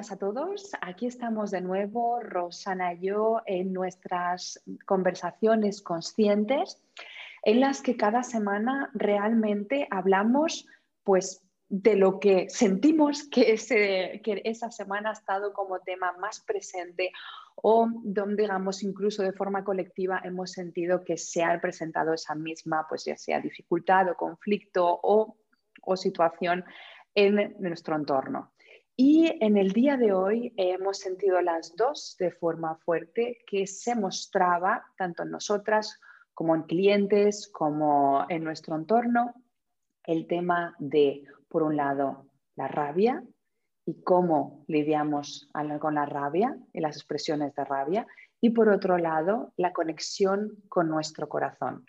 a todos. Aquí estamos de nuevo, Rosana y yo, en nuestras conversaciones conscientes, en las que cada semana realmente hablamos pues, de lo que sentimos que, que esa semana ha estado como tema más presente o donde, digamos, incluso de forma colectiva hemos sentido que se ha presentado esa misma, pues ya sea dificultad o conflicto o situación en nuestro entorno. Y en el día de hoy hemos sentido las dos de forma fuerte que se mostraba tanto en nosotras como en clientes, como en nuestro entorno, el tema de, por un lado, la rabia y cómo lidiamos con la rabia y las expresiones de rabia, y por otro lado, la conexión con nuestro corazón.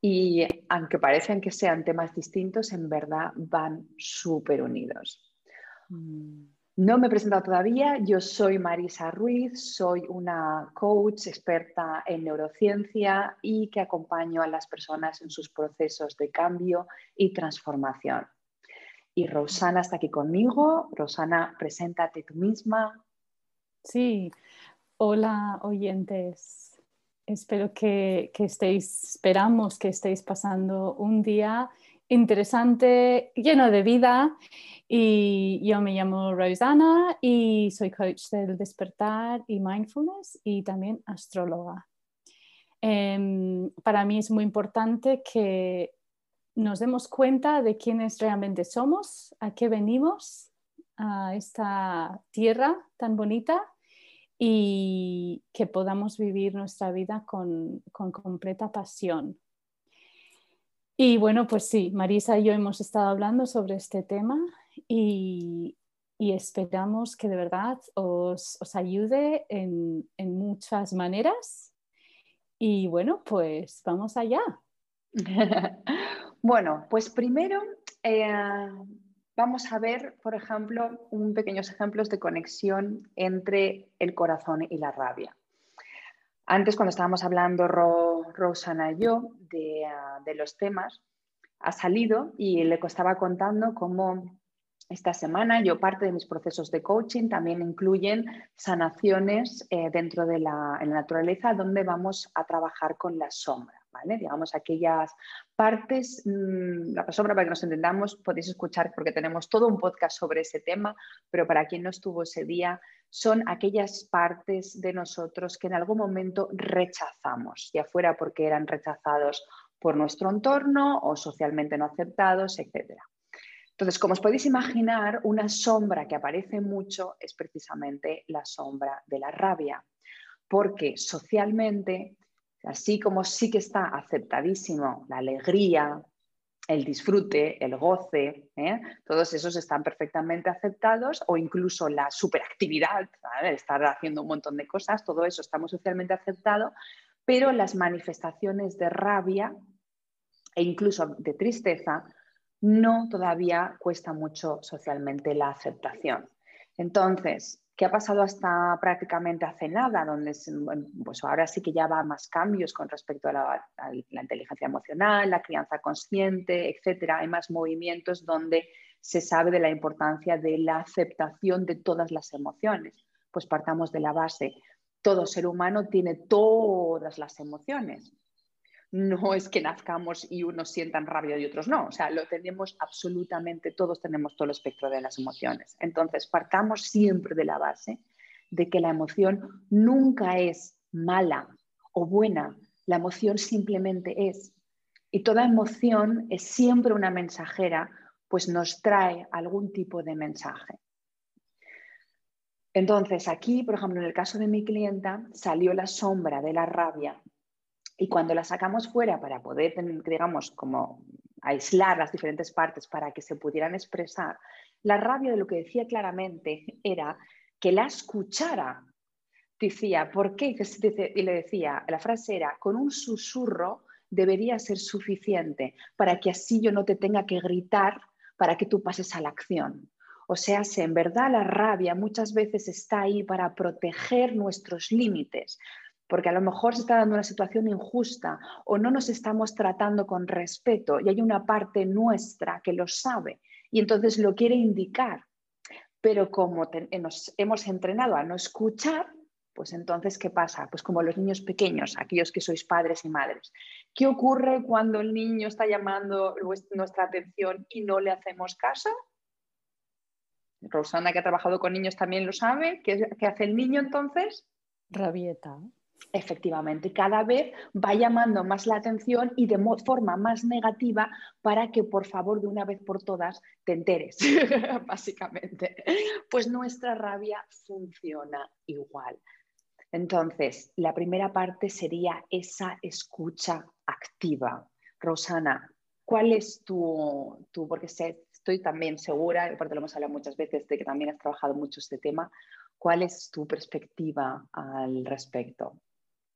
Y aunque parecen que sean temas distintos, en verdad van súper unidos. No me he presentado todavía, yo soy Marisa Ruiz, soy una coach experta en neurociencia y que acompaño a las personas en sus procesos de cambio y transformación. Y Rosana está aquí conmigo. Rosana, preséntate tú misma. Sí, hola oyentes. Espero que, que estéis, esperamos que estéis pasando un día interesante, lleno de vida. Y yo me llamo Rosana y soy coach del despertar y mindfulness y también astróloga. Em, para mí es muy importante que nos demos cuenta de quiénes realmente somos, a qué venimos a esta tierra tan bonita y que podamos vivir nuestra vida con completa pasión. Y bueno, pues sí, Marisa y yo hemos estado hablando sobre este tema y, esperamos que de verdad os, ayude en, muchas maneras. Y bueno, pues vamos allá. bueno, pues primero eh, vamos a ver, por ejemplo, un pequeños ejemplos de conexión entre el corazón y la rabia. Antes, cuando estábamos hablando Rosana y yo ah, de, los temas, ha salido y le estaba contando cómo esta semana yo parte de mis procesos de coaching también incluyen sanaciones eh, dentro de la, naturaleza donde vamos a trabajar con la sombra, ¿vale? Digamos aquellas partes, mm, la sombra para que nos entendamos, podéis escuchar porque tenemos todo un podcast sobre ese tema, pero para quien no estuvo ese día, son aquellas partes de nosotros que en algún momento rechazamos, ya fuera porque eran rechazados por nuestro entorno o socialmente no aceptados, etc. Entonces, como os podéis imaginar, una sombra que aparece mucho es precisamente la sombra de la rabia, porque socialmente, así como sí que está aceptadísimo la alegría, el disfrute, el goce, ¿eh? todos esos están perfectamente aceptados o incluso la superactividad, estar haciendo un montón de cosas, todo eso estamos socialmente aceptado, pero las manifestaciones de rabia e incluso de tristeza no todavía cuesta mucho socialmente la aceptación. Entonces, ¿Qué ha pasado hasta prácticamente hace nada? Donde pues ahora sí que ya va más cambios con respecto a la, inteligencia emocional, la crianza consciente, etcétera. Hay más movimientos donde se sabe de la importancia de la aceptación de todas las emociones. Pues partamos de la base. Todo ser humano tiene todas las emociones no es que nazcamos y unos sientan rabia y otros no. O sea, lo tenemos absolutamente, todos tenemos todo el espectro de las emociones. Entonces, partamos siempre de la base de que la emoción nunca es mala o buena. La emoción simplemente es. Y toda emoción es siempre una mensajera, pues nos trae algún tipo de mensaje. Entonces, aquí, por ejemplo, en el caso de mi clienta, salió la sombra de la rabia y cuando la sacamos fuera para poder, digamos, como aislar las diferentes partes para que se pudieran expresar, la rabia de lo que decía claramente era que la escuchara. Decía, ¿por qué? Y le decía, la frase era, con un susurro debería ser suficiente para que así yo no te tenga que gritar para que tú pases a la acción. O sea, en verdad la rabia muchas veces está ahí para proteger nuestros límites, porque a lo mejor se está dando una situación injusta o no nos estamos tratando con respeto y hay una parte nuestra que lo sabe y entonces lo quiere indicar. Pero como nos hemos entrenado a no escuchar, pues entonces, ¿qué pasa? Pues como los niños pequeños, aquellos que sois padres y madres. ¿Qué ocurre cuando el niño está llamando nuestra atención y no le hacemos caso? Rosana, que ha trabajado con niños, también lo sabe. ¿Qué, hace el niño entonces? Rabieta. Efectivamente, cada vez va llamando más la atención y de forma más negativa para que por favor de una vez por todas te enteres, básicamente. Pues nuestra rabia funciona igual. Entonces, la primera parte sería esa escucha activa. Rosana, ¿cuál es tu, tu porque estoy también segura, aparte lo hemos hablado muchas veces, de que también has trabajado mucho este tema, ¿cuál es tu perspectiva al respecto?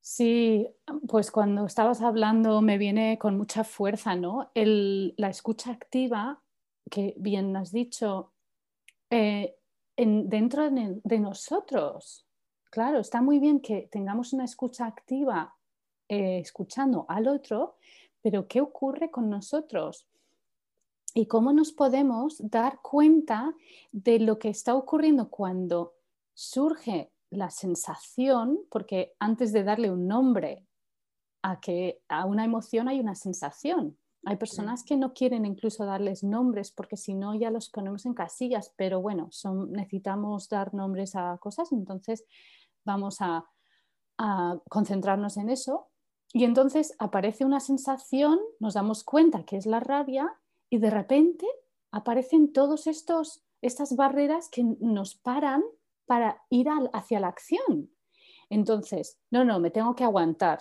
Sí, pues cuando estabas hablando me viene con mucha fuerza, ¿no? la escucha activa, que bien has dicho, eh, dentro de, nosotros. Claro, está muy bien que tengamos una escucha activa eh, escuchando al otro, pero ¿qué ocurre con nosotros? Y cómo nos podemos dar cuenta de lo que está ocurriendo cuando surge la sensación, porque antes de darle un nombre a, que, a una emoción hay una sensación. Hay personas que no quieren incluso darles nombres porque si no ya los ponemos en casillas, pero bueno, son, necesitamos dar nombres a cosas, entonces vamos a, concentrarnos en eso. Y entonces aparece una sensación, nos damos cuenta que es la rabia y de repente aparecen todos estos estas barreras que nos paran para ir hacia la acción. Entonces, no, no, me tengo que aguantar.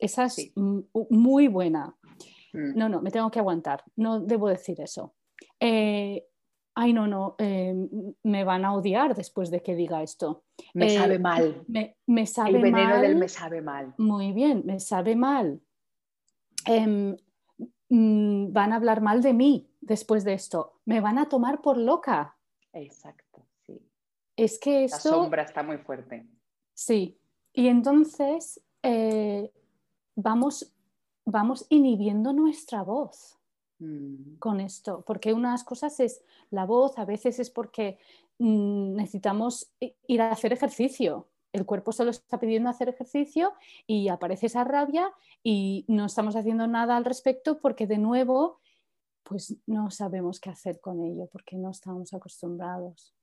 Esa es muy buena. Mm. No, no, me tengo que aguantar. No debo decir eso. Eh, ay, no, no, eh, me van a odiar después de que diga esto. Me eh, sabe mal. Me, sabe El veneno del me sabe mal. Muy bien, me sabe mal. Em, mm, van a hablar mal de mí después de esto. Me van a tomar por loca. Exacto. Es que esto... La sombra está muy fuerte. Sí, y entonces eh, vamos, vamos inhibiendo nuestra voz mm. con esto, porque unas cosas es la voz, a veces es porque mm, necesitamos ir a hacer ejercicio. El cuerpo solo está pidiendo hacer ejercicio y aparece esa rabia y no estamos haciendo nada al respecto porque de nuevo pues no sabemos qué hacer con ello porque no estamos acostumbrados.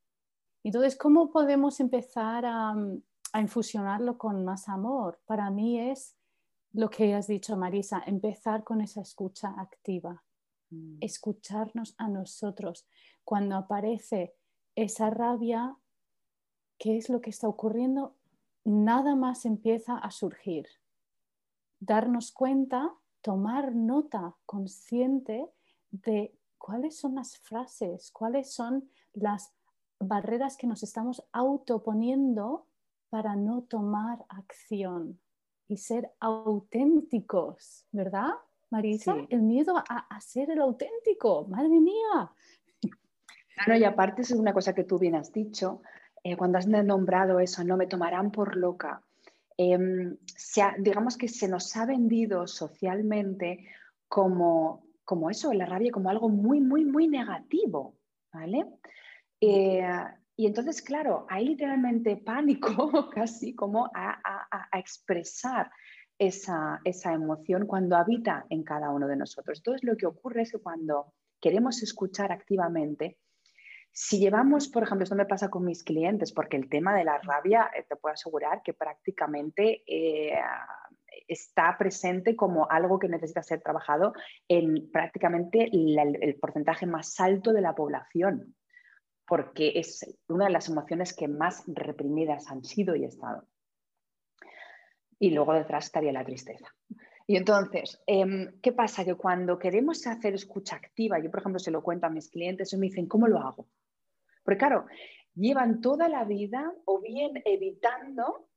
Entonces, ¿cómo podemos empezar a, infusionarlo con más amor? Para mí es lo que has dicho, Marisa, empezar con esa escucha activa, mm. escucharnos a nosotros. Cuando aparece esa rabia, ¿qué es lo que está ocurriendo? Nada más empieza a surgir. Darnos cuenta, tomar nota consciente de cuáles son las frases, cuáles son las barreras que nos estamos autoponiendo para no tomar acción y ser auténticos, ¿verdad, Marisa? El miedo a, ser el auténtico, madre mía. Claro, y aparte es una cosa que tú bien has dicho, eh, cuando has nombrado eso, no me tomarán por loca. Em, digamos que se nos ha vendido socialmente como, como eso, la rabia, como algo muy, muy, muy negativo, ¿vale? Eh, y entonces, claro, hay literalmente pánico casi como a, expresar esa, emoción cuando habita en cada uno de nosotros. Entonces, lo que ocurre es que cuando queremos escuchar activamente, si llevamos, por ejemplo, esto me pasa con mis clientes, porque el tema de la rabia, eh, te puedo asegurar que prácticamente eh, está presente como algo que necesita ser trabajado en prácticamente el porcentaje más alto de la población porque es una de las emociones que más reprimidas han sido y estado. Y luego detrás estaría la tristeza. Y entonces, em, ¿qué pasa? Que cuando queremos hacer escucha activa, yo por ejemplo se lo cuento a mis clientes y me dicen, ¿cómo lo hago? Porque claro, llevan toda la vida o bien evitando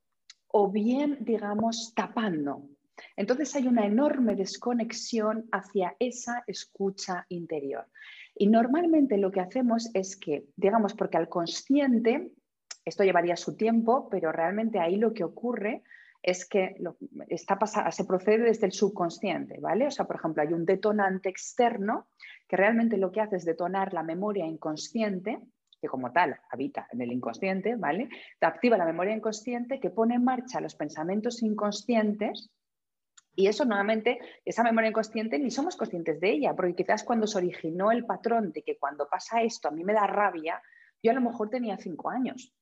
o bien, digamos, tapando. Entonces hay una enorme desconexión hacia esa escucha interior. Y normalmente lo que hacemos es que, digamos, porque al consciente, esto llevaría su tiempo, pero realmente ahí lo que ocurre es que está se procede desde el subconsciente, ¿vale? O sea, por ejemplo, hay un detonante externo que realmente lo que hace es detonar la memoria inconsciente, que como tal habita en el inconsciente, ¿vale? Activa la memoria inconsciente que pone en marcha los pensamientos inconscientes y eso nuevamente, esa memoria inconsciente ni somos conscientes de ella, porque quizás cuando se originó el patrón de que cuando pasa esto a mí me da rabia, yo a lo mejor tenía cinco años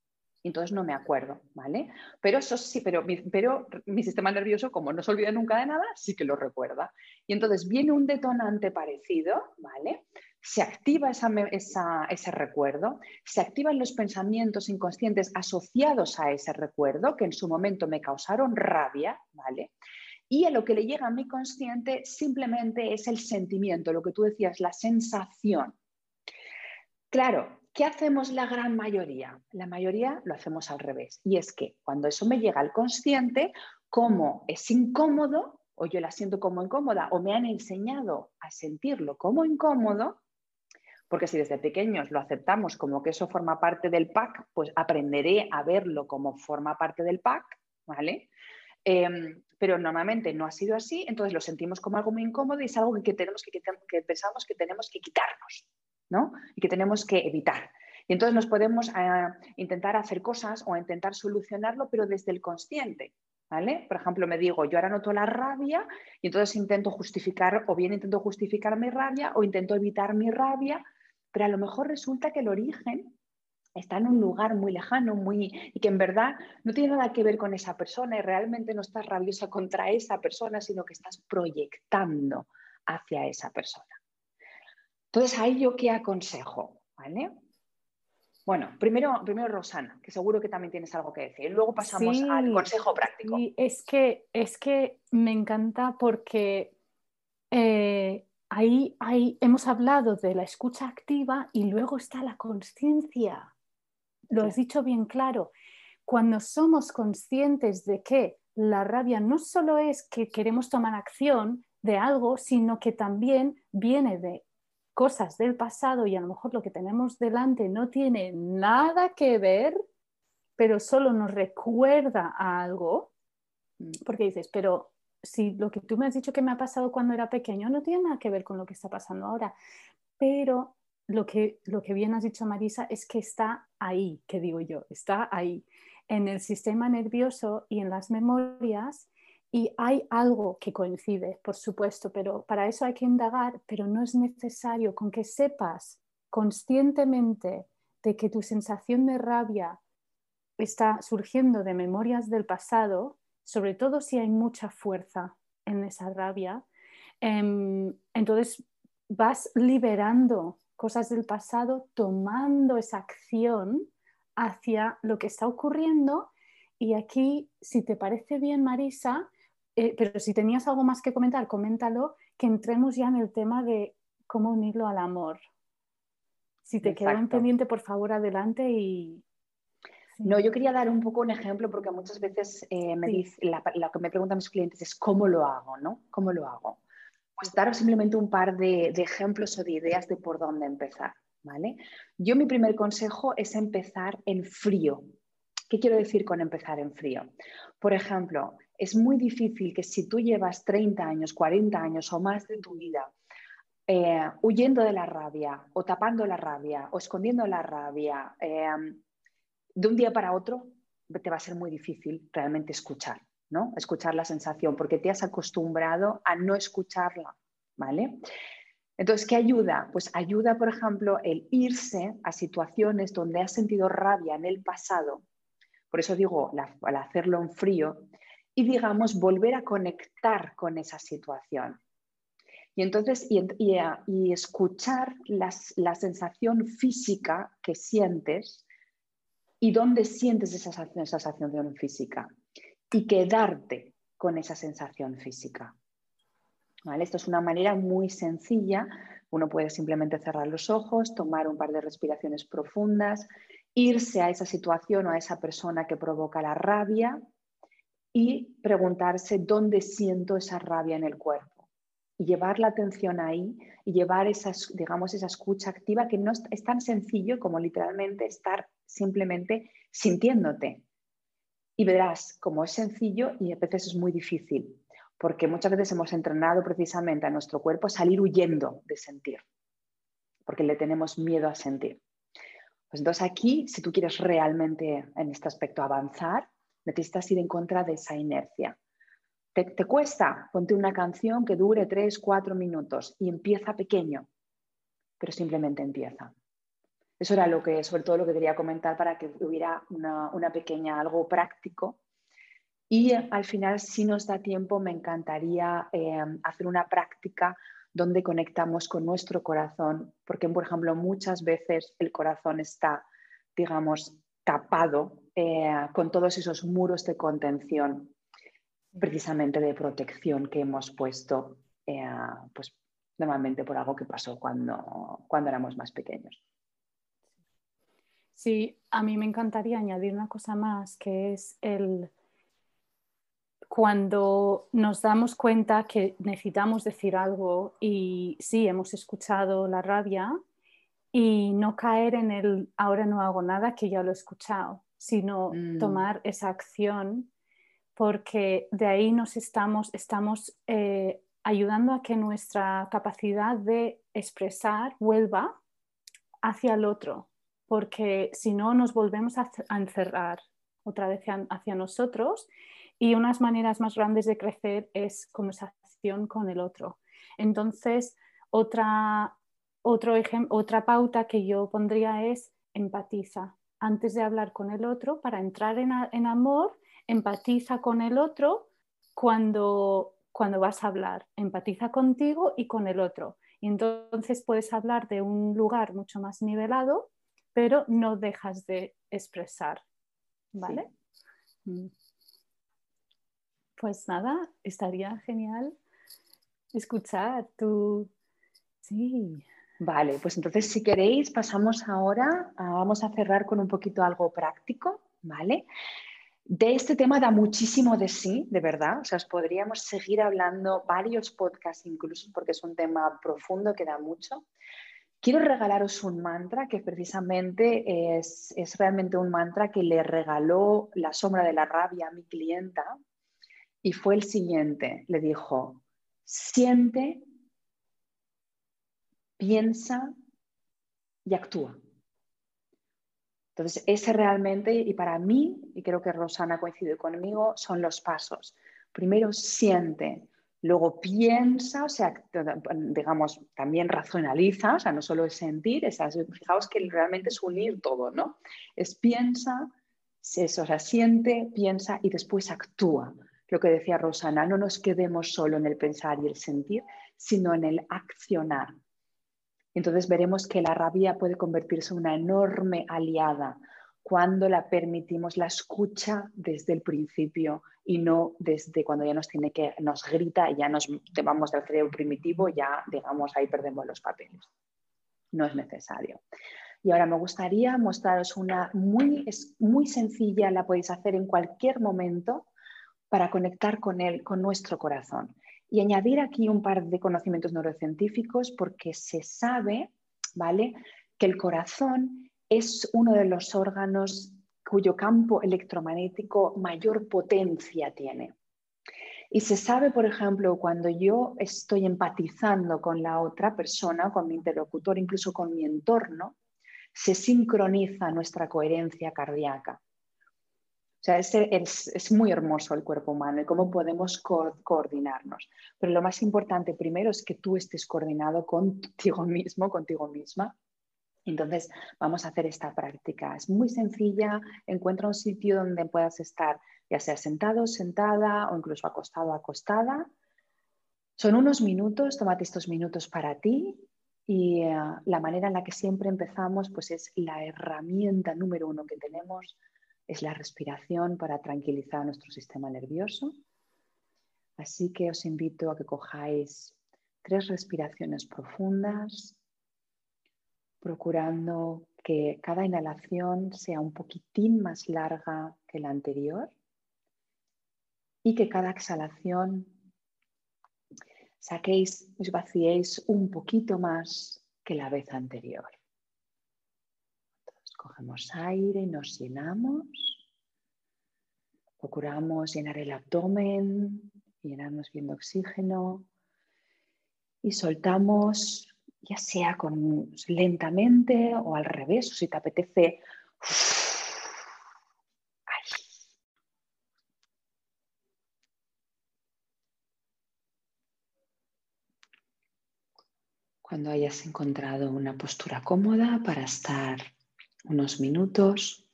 y entonces no me acuerdo, ¿vale? Pero eso sí, pero, pero mi sistema nervioso, como no se olvida nunca de nada, sí que lo recuerda. Y entonces viene un detonante parecido, ¿vale? Se activa ese recuerdo, se activan los pensamientos inconscientes asociados a ese recuerdo que en su momento me causaron rabia, ¿vale? Y a lo que le llega a mi consciente simplemente es el sentimiento, lo que tú decías, la sensación. Claro, ¿qué hacemos la gran mayoría? La mayoría lo hacemos al revés. Y es que cuando eso me llega al consciente, como es incómodo, o yo la siento como incómoda, o me han enseñado a sentirlo como incómodo, porque si desde pequeños lo aceptamos como que eso forma parte del pack, pues aprenderé a verlo como forma parte del pack, ¿vale? Em, pero normalmente no ha sido así, entonces lo sentimos como algo muy incómodo y es algo que, tenemos que, pensamos que tenemos que quitarnos, ¿no? Y que tenemos que evitar. Y entonces nos podemos eh, intentar hacer cosas o intentar solucionarlo, pero desde el consciente, ¿vale? Por ejemplo, me digo, yo ahora noto la rabia y entonces intento justificar, o bien intento justificar mi rabia o intento evitar mi rabia, pero a lo mejor resulta que el origen está en un lugar muy lejano, muy y que en verdad no tiene nada que ver con esa persona y realmente no estás rabiosa contra esa persona, sino que estás proyectando hacia esa persona. Entonces, ahí yo qué aconsejo, ¿vale? Bueno, primero, primero Rosana, que seguro que también tienes algo que decir. Luego pasamos al consejo práctico. Sí, es que, es que me encanta porque eh, ahí, ahí hemos hablado de la escucha activa y luego está la conciencia lo has dicho bien claro, cuando somos conscientes de que la rabia no solo es que queremos tomar acción de algo, sino que también viene de cosas del pasado y a lo mejor lo que tenemos delante no tiene nada que ver, pero solo nos recuerda a algo, porque dices, pero si lo que tú me has dicho que me ha pasado cuando era pequeño no tiene nada que ver con lo que está pasando ahora, pero lo que, lo que bien has dicho, Marisa, es que está ahí, que digo yo, está ahí, en el sistema nervioso y en las memorias, y hay algo que coincide, por supuesto, pero para eso hay que indagar, pero no es necesario con que sepas conscientemente de que tu sensación de rabia está surgiendo de memorias del pasado, sobre todo si hay mucha fuerza en esa rabia, em, entonces vas liberando cosas del pasado, tomando esa acción hacia lo que está ocurriendo. Y aquí, si te parece bien, Marisa, eh, pero si tenías algo más que comentar, coméntalo, que entremos ya en el tema de cómo unirlo al amor. Si te quedó en pendiente, por favor, adelante y... No, yo quería dar un poco un ejemplo porque muchas veces eh, me dice, lo que me preguntan mis clientes es cómo lo hago, ¿no? ¿Cómo lo hago? Pues daros simplemente un par de, ejemplos o de ideas de por dónde empezar. ¿vale? Yo mi primer consejo es empezar en frío. ¿Qué quiero decir con empezar en frío? Por ejemplo, es muy difícil que si tú llevas 30 años, 40 años o más de tu vida eh, huyendo de la rabia o tapando la rabia o escondiendo la rabia, eh, de un día para otro te va a ser muy difícil realmente escuchar. ¿No? Escuchar la sensación, porque te has acostumbrado a no escucharla, ¿vale? Entonces, ¿qué ayuda? Pues ayuda, por ejemplo, el irse a situaciones donde has sentido rabia en el pasado, por eso digo, al hacerlo en frío, y digamos, volver a conectar con esa situación. Y entonces, y, escuchar la sensación física que sientes y dónde sientes esa sensación física y quedarte con esa sensación física. ¿Vale? Esto es una manera muy sencilla. Uno puede simplemente cerrar los ojos, tomar un par de respiraciones profundas, irse a esa situación o a esa persona que provoca la rabia y preguntarse dónde siento esa rabia en el cuerpo. Y llevar la atención ahí y llevar esa, digamos, esa escucha activa que no es tan sencillo como literalmente estar simplemente sintiéndote, y verás cómo es sencillo y a veces es muy difícil, porque muchas veces hemos entrenado precisamente a nuestro cuerpo a salir huyendo de sentir, porque le tenemos miedo a sentir. Pues entonces aquí, si tú quieres realmente en este aspecto avanzar, necesitas ir en contra de esa inercia. ¿Te, te cuesta? Ponte una canción que dure tres, cuatro minutos y empieza pequeño, pero simplemente empieza. Eso era lo que, sobre todo lo que quería comentar para que hubiera una, una pequeña, algo práctico y al final, si nos da tiempo, me encantaría eh, hacer una práctica donde conectamos con nuestro corazón, porque, por ejemplo, muchas veces el corazón está, digamos, tapado eh, con todos esos muros de contención, precisamente de protección que hemos puesto, eh, pues normalmente por algo que pasó cuando, cuando éramos más pequeños. Sí, a mí me encantaría añadir una cosa más, que es el cuando nos damos cuenta que necesitamos decir algo y sí, hemos escuchado la rabia y no caer en el ahora no hago nada que ya lo he escuchado, sino mm. tomar esa acción porque de ahí nos estamos, estamos eh, ayudando a que nuestra capacidad de expresar vuelva hacia el otro, porque si no nos volvemos a, encerrar otra vez hacia nosotros y unas maneras más grandes de crecer es conversación con el otro. Entonces, otra, otra pauta que yo pondría es empatiza. Antes de hablar con el otro, para entrar en, amor, empatiza con el otro cuando, cuando vas a hablar. Empatiza contigo y con el otro. Y entonces puedes hablar de un lugar mucho más nivelado, pero no dejas de expresar. ¿Vale? Mm pues nada, estaría genial escuchar tu... Sí. Vale, pues entonces si queréis pasamos ahora, vamos a cerrar con un poquito algo práctico, ¿vale? De este tema da muchísimo de sí, de verdad. O sea, os podríamos seguir hablando varios podcasts incluso porque es un tema profundo que da mucho. Quiero regalaros un mantra que precisamente es, realmente un mantra que le regaló la sombra de la rabia a mi clienta y fue el siguiente. Le dijo, siente, piensa y actúa. Entonces, ese realmente, y para mí, y creo que Rosana coincide conmigo, son los pasos. Primero siente, luego piensa, o sea, digamos, también racionaliza, o sea, no solo es sentir, es, fijaos que realmente es unir todo, ¿no? Es piensa, o sea, siente, piensa y después actúa lo que decía Rosana, no nos quedemos solo en el pensar y el sentir, sino en el accionar. Entonces veremos que la rabia puede convertirse en una enorme aliada cuando la permitimos la escucha desde el principio y no desde cuando ya nos tiene que nos grita y ya nos vamos del cerebro primitivo, ya digamos ahí perdemos los papeles. No es necesario. Y ahora me gustaría mostraros una muy, muy sencilla, la podéis hacer en cualquier momento, para conectar con él, con nuestro corazón. Y añadir aquí un par de conocimientos neurocientíficos porque se sabe, ¿vale?, que el corazón es uno de los órganos cuyo campo electromagnético mayor potencia tiene. Y se sabe, por ejemplo, cuando yo estoy empatizando con la otra persona, con mi interlocutor, incluso con mi entorno, se sincroniza nuestra coherencia cardíaca. O sea, es, muy hermoso el cuerpo humano y cómo podemos coordinarnos. Pero lo más importante primero es que tú estés coordinado contigo mismo, contigo misma. Entonces, vamos a hacer esta práctica. Es muy sencilla. Encuentra un sitio donde puedas estar, ya sea sentado, sentada o incluso acostado, acostada. Son unos minutos, tómate estos minutos para ti y eh, la manera en la que siempre empezamos pues es la herramienta número uno que tenemos es la respiración para tranquilizar nuestro sistema nervioso. Así que os invito a que cojáis tres respiraciones profundas, procurando que cada inhalación sea un poquitín más larga que la anterior y que cada exhalación saquéis, os vaciéis un poquito más que la vez anterior. Cogemos aire nos llenamos. Procuramos llenar el abdomen, llenarnos viendo oxígeno y soltamos ya sea con, lentamente o al revés, o si te apetece. Cuando hayas encontrado una postura cómoda para estar unos minutos,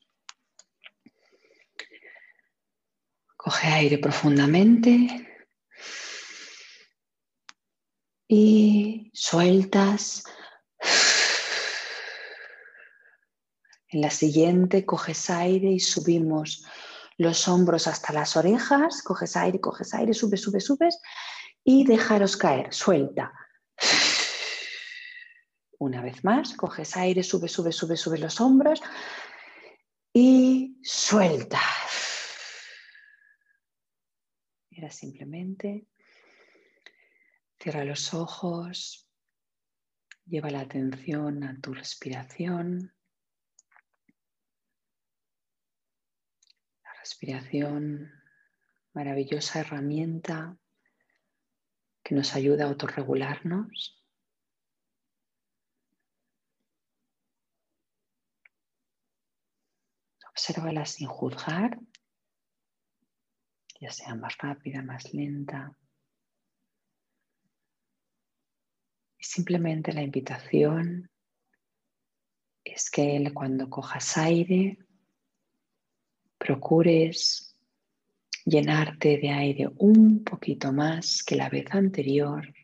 coge aire profundamente y sueltas. En la siguiente coges aire y subimos los hombros hasta las orejas, coges aire, coges aire, subes, subes, subes y dejaros caer, suelta. Una vez más, coges aire, sube, sube, sube, sube los hombros y suelta. Era simplemente Cierra los ojos, lleva la atención a tu respiración. La respiración, maravillosa herramienta que nos ayuda a autorregularnos. Obsérvala sin juzgar, ya sea más rápida, más lenta. Y simplemente la invitación es que cuando cojas aire, procures llenarte de aire un poquito más que la vez anterior.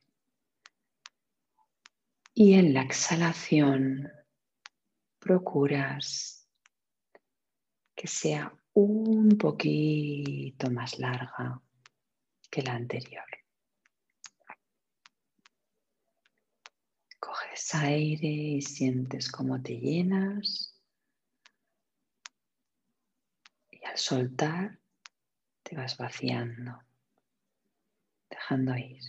Y en la exhalación procuras que sea un poquito más larga que la anterior. Coges aire y sientes cómo te llenas. Y al soltar te vas vaciando, dejando ir.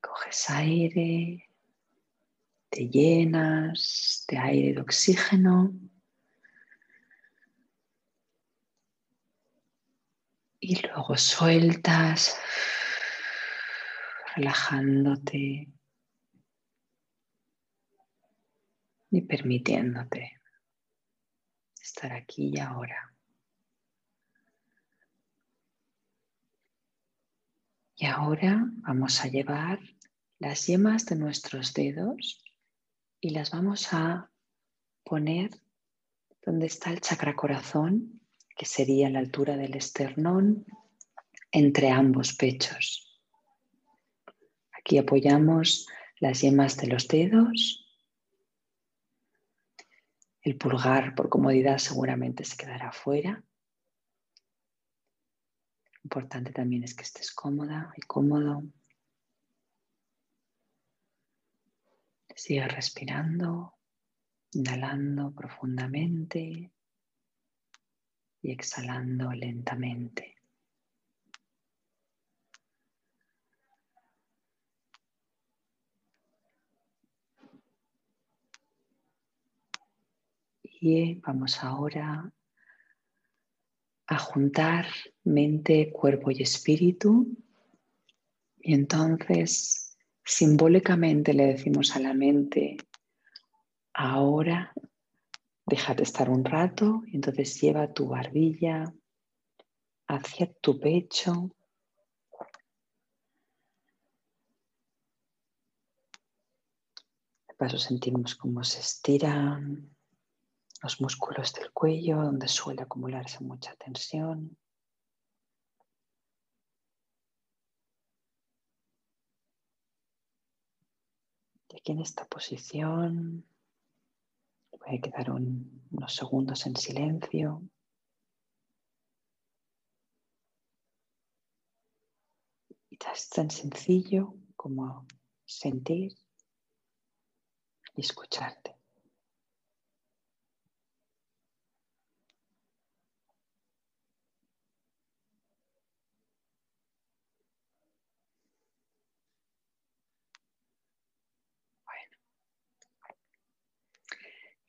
Coges aire, te llenas de aire de oxígeno Y luego sueltas, relajándote y permitiéndote estar aquí y ahora. Y ahora vamos a llevar las yemas de nuestros dedos y las vamos a poner donde está el chakra corazón que sería la altura del esternón entre ambos pechos. Aquí apoyamos las yemas de los dedos. El pulgar, por comodidad, seguramente se quedará fuera. Importante también es que estés cómoda y cómodo. Sigue respirando, inhalando profundamente y exhalando lentamente. Y vamos ahora a juntar mente, cuerpo y espíritu. Y entonces simbólicamente le decimos a la mente, ahora Déjate estar un rato y entonces lleva tu barbilla hacia tu pecho. De paso sentimos cómo se estiran los músculos del cuello donde suele acumularse mucha tensión. Y aquí en esta posición A quedar unos segundos en silencio. Y es tan sencillo como sentir y escucharte.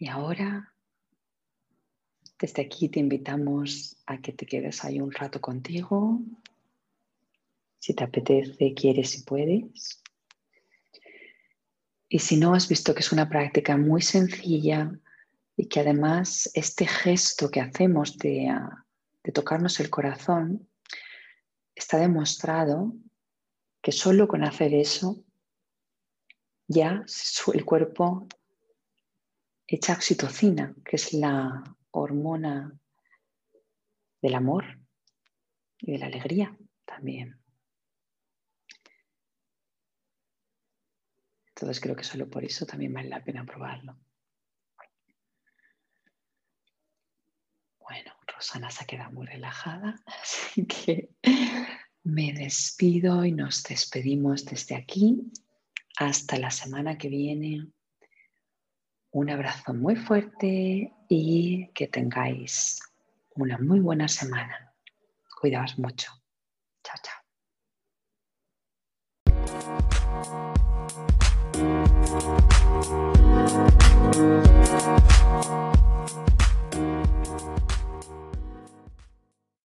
Y ahora, desde aquí te invitamos a que te quedes ahí un rato contigo, Si te apetece, quieres y puedes. Y si no, has visto que es una práctica muy sencilla y que además este gesto que hacemos de, ah, de tocarnos el corazón está demostrado que solo con hacer eso ya el cuerpo echa oxitocina, que es la hormona del amor y de la alegría también. Entonces creo que solo por eso también vale la pena probarlo. Bueno, Rosana se ha quedado muy relajada, así que me despido y nos despedimos desde aquí. Hasta la semana que viene. Un abrazo muy fuerte y que tengáis una muy buena semana. Cuidaos mucho. Chao, chao.